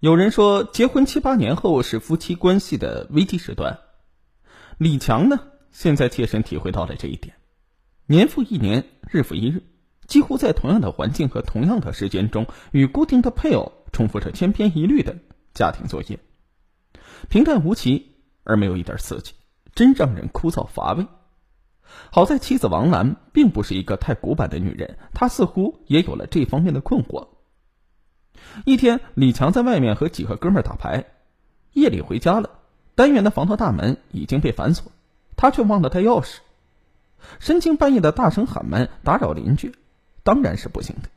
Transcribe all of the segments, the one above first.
有人说，结婚七八年后是夫妻关系的危机时段。李强呢，现在切身体会到了这一点。年复一年，日复一日，几乎在同样的环境和同样的时间中，与固定的配偶重复着千篇一律的家庭作业，平淡无奇而没有一点刺激，真让人枯燥乏味。好在妻子王兰并不是一个太古板的女人，她似乎也有了这方面的困惑。一天，李强在外面和几个哥们打牌，夜里回家了，单元的防盗大门已经被反锁，他却忘了带钥匙。深更半夜的大声喊门，打扰邻居，当然是不行的。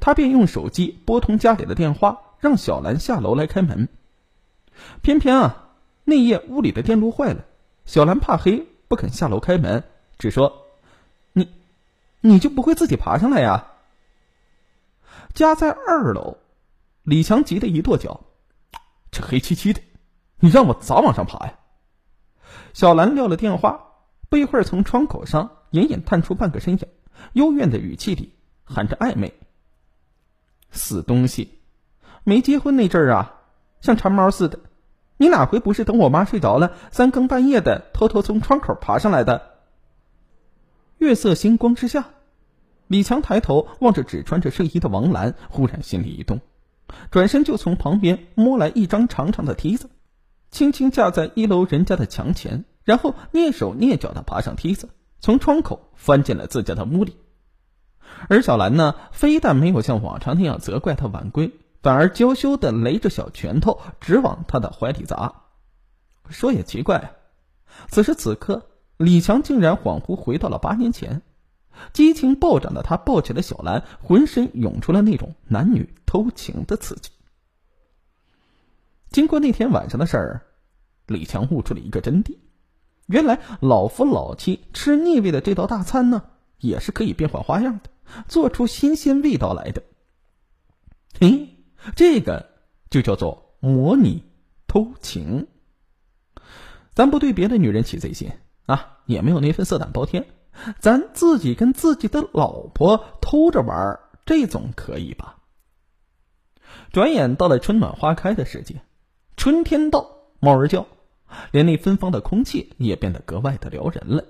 他便用手机拨通家里的电话，让小兰下楼来开门。偏偏啊，那夜屋里的电路坏了，小兰怕黑，不肯下楼开门，只说：“你，你就不会自己爬上来呀？”家在二楼，李强急得一跺脚：“这黑漆漆的，你让我咋往上爬呀？”小兰撂了电话，不一会儿从窗口上隐隐探出半个身影，幽怨的语气里含着暧昧：“死东西，没结婚那阵儿啊，像馋猫似的，你哪回不是等我妈睡着了，三更半夜的偷偷从窗口爬上来的？”月色星光之下。李强抬头望着只穿着睡衣的王兰，忽然心里一动，转身就从旁边摸来一张长长的梯子，轻轻架在一楼人家的墙前，然后蹑手蹑脚的爬上梯子，从窗口翻进了自家的屋里。而小兰呢，非但没有像往常那样责怪他晚归，反而娇羞的擂着小拳头，直往他的怀里砸。说也奇怪，此时此刻，李强竟然恍惚回到了八年前。激情暴涨的他抱起了小兰，浑身涌出了那种男女偷情的刺激。经过那天晚上的事儿，李强悟出了一个真谛：原来老夫老妻吃腻味的这道大餐呢，也是可以变换花样的，做出新鲜味道来的。嘿，这个就叫做模拟偷情。咱不对别的女人起贼心啊，也没有那份色胆包天。咱自己跟自己的老婆偷着玩，这总可以吧？转眼到了春暖花开的时节，春天到，猫儿叫，连那芬芳的空气也变得格外的撩人了。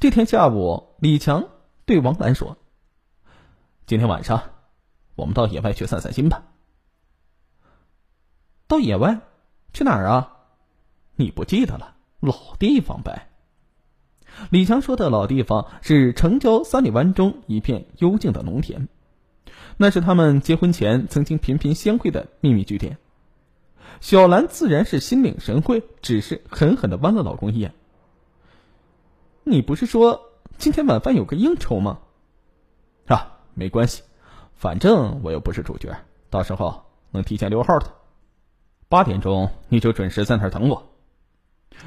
这天下午，李强对王兰说：“今天晚上，我们到野外去散散心吧。”到野外？去哪儿啊？你不记得了？老地方呗。李强说的老地方是城郊三里湾中一片幽静的农田，那是他们结婚前曾经频频相会的秘密据点。小兰自然是心领神会，只是狠狠的剜了老公一眼。你不是说今天晚饭有个应酬吗？啊，没关系，反正我又不是主角，到时候能提前溜号的。八点钟你就准时在那儿等我。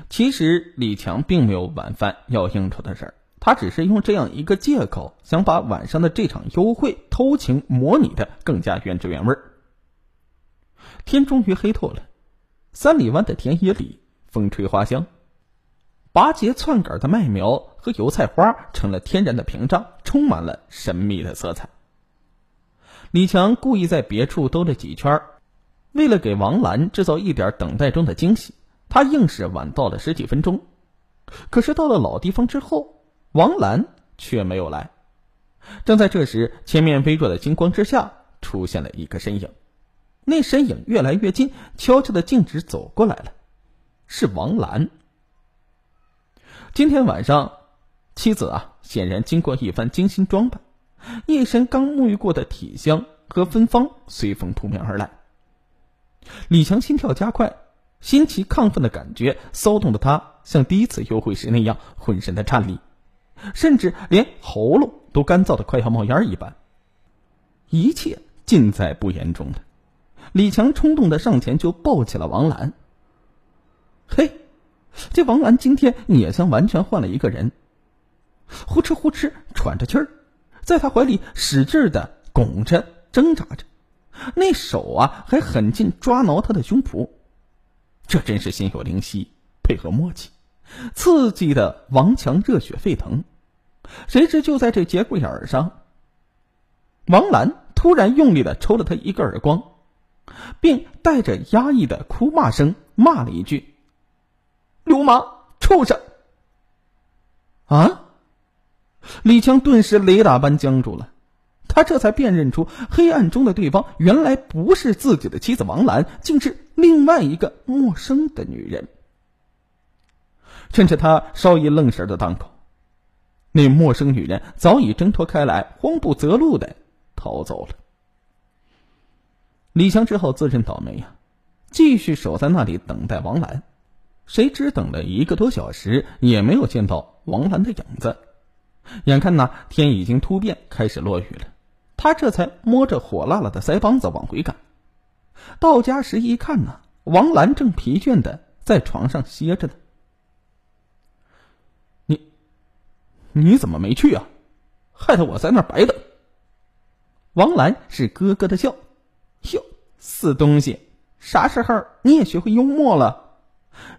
其实李强并没有晚饭要应酬的事儿，他只是用这样一个借口，想把晚上的这场幽会偷情模拟的更加原汁原味儿。天终于黑透了，三里湾的田野里风吹花香，拔节窜杆的麦苗和油菜花成了天然的屏障，充满了神秘的色彩。李强故意在别处兜了几圈，为了给王兰制造一点等待中的惊喜。他硬是晚到了十几分钟，可是到了老地方之后，王兰却没有来。正在这时，前面微弱的金光之下出现了一个身影，那身影越来越近，悄悄的径直走过来了，是王兰。今天晚上，妻子啊，显然经过一番精心装扮，一身刚沐浴过的体香和芬芳随风扑面而来。李强心跳加快。新奇亢奋的感觉骚动的他，像第一次幽会时那样浑身的颤栗，甚至连喉咙都干燥的快要冒烟一般。一切尽在不言中的。李强冲动的上前就抱起了王兰。嘿，这王兰今天也像完全换了一个人，呼哧呼哧喘着气儿，在他怀里使劲的拱着挣扎着，那手啊还狠劲抓挠他的胸脯。这真是心有灵犀，配合默契，刺激的王强热血沸腾。谁知就在这节骨眼上，王兰突然用力的抽了他一个耳光，并带着压抑的哭骂声骂了一句：“流氓，畜生！”啊！李强顿时雷打般僵住了，他这才辨认出黑暗中的对方原来不是自己的妻子王兰，竟是另外一个陌生的女人。趁着他稍一愣神的当口，那陌生女人早已挣脱开来，慌不择路的逃走了。李强只好自认倒霉呀，继续守在那里等待王兰。谁知等了一个多小时，也没有见到王兰的影子。眼看那天已经突变，开始落雨了，他这才摸着火辣辣的腮帮子往回赶。到家时一看呢，王兰正疲倦的在床上歇着呢。你，你怎么没去啊？害得我在那儿白等。王兰是咯咯的笑，哟，死东西，啥时候你也学会幽默了？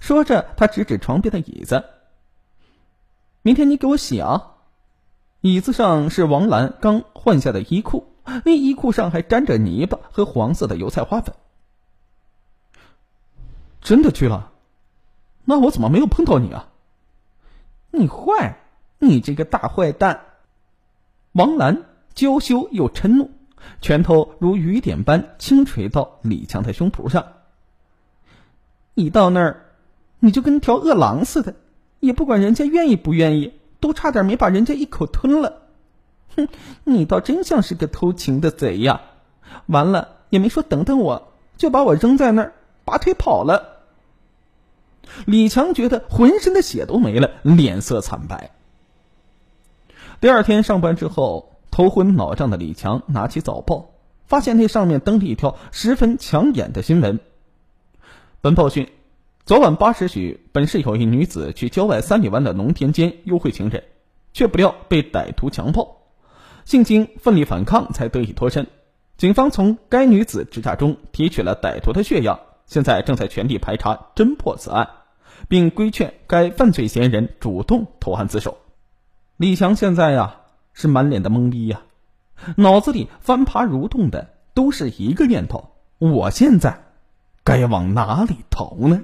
说着，他指指床边的椅子。明天你给我洗啊！椅子上是王兰刚换下的衣裤，那衣裤上还沾着泥巴和黄色的油菜花粉。真的去了？那我怎么没有碰到你啊？你坏，你这个大坏蛋！王兰娇羞又嗔怒，拳头如雨点般轻捶到李强的胸脯上。一到那儿。你就跟条饿狼似的，也不管人家愿意不愿意，都差点没把人家一口吞了。哼，你倒真像是个偷情的贼呀！完了也没说等等我，就把我扔在那儿，拔腿跑了。李强觉得浑身的血都没了，脸色惨白。第二天上班之后，头昏脑胀的李强拿起早报，发现那上面登了一条十分抢眼的新闻。本报讯。昨晚八时许，本市有一女子去郊外三里湾的农田间幽会情人，却不料被歹徒强暴，幸经奋力反抗才得以脱身。警方从该女子指甲中提取了歹徒的血样，现在正在全力排查侦破此案，并规劝该犯罪嫌疑人主动投案自首。李强现在呀是满脸的懵逼呀，脑子里翻爬蠕动的都是一个念头：我现在该往哪里逃呢？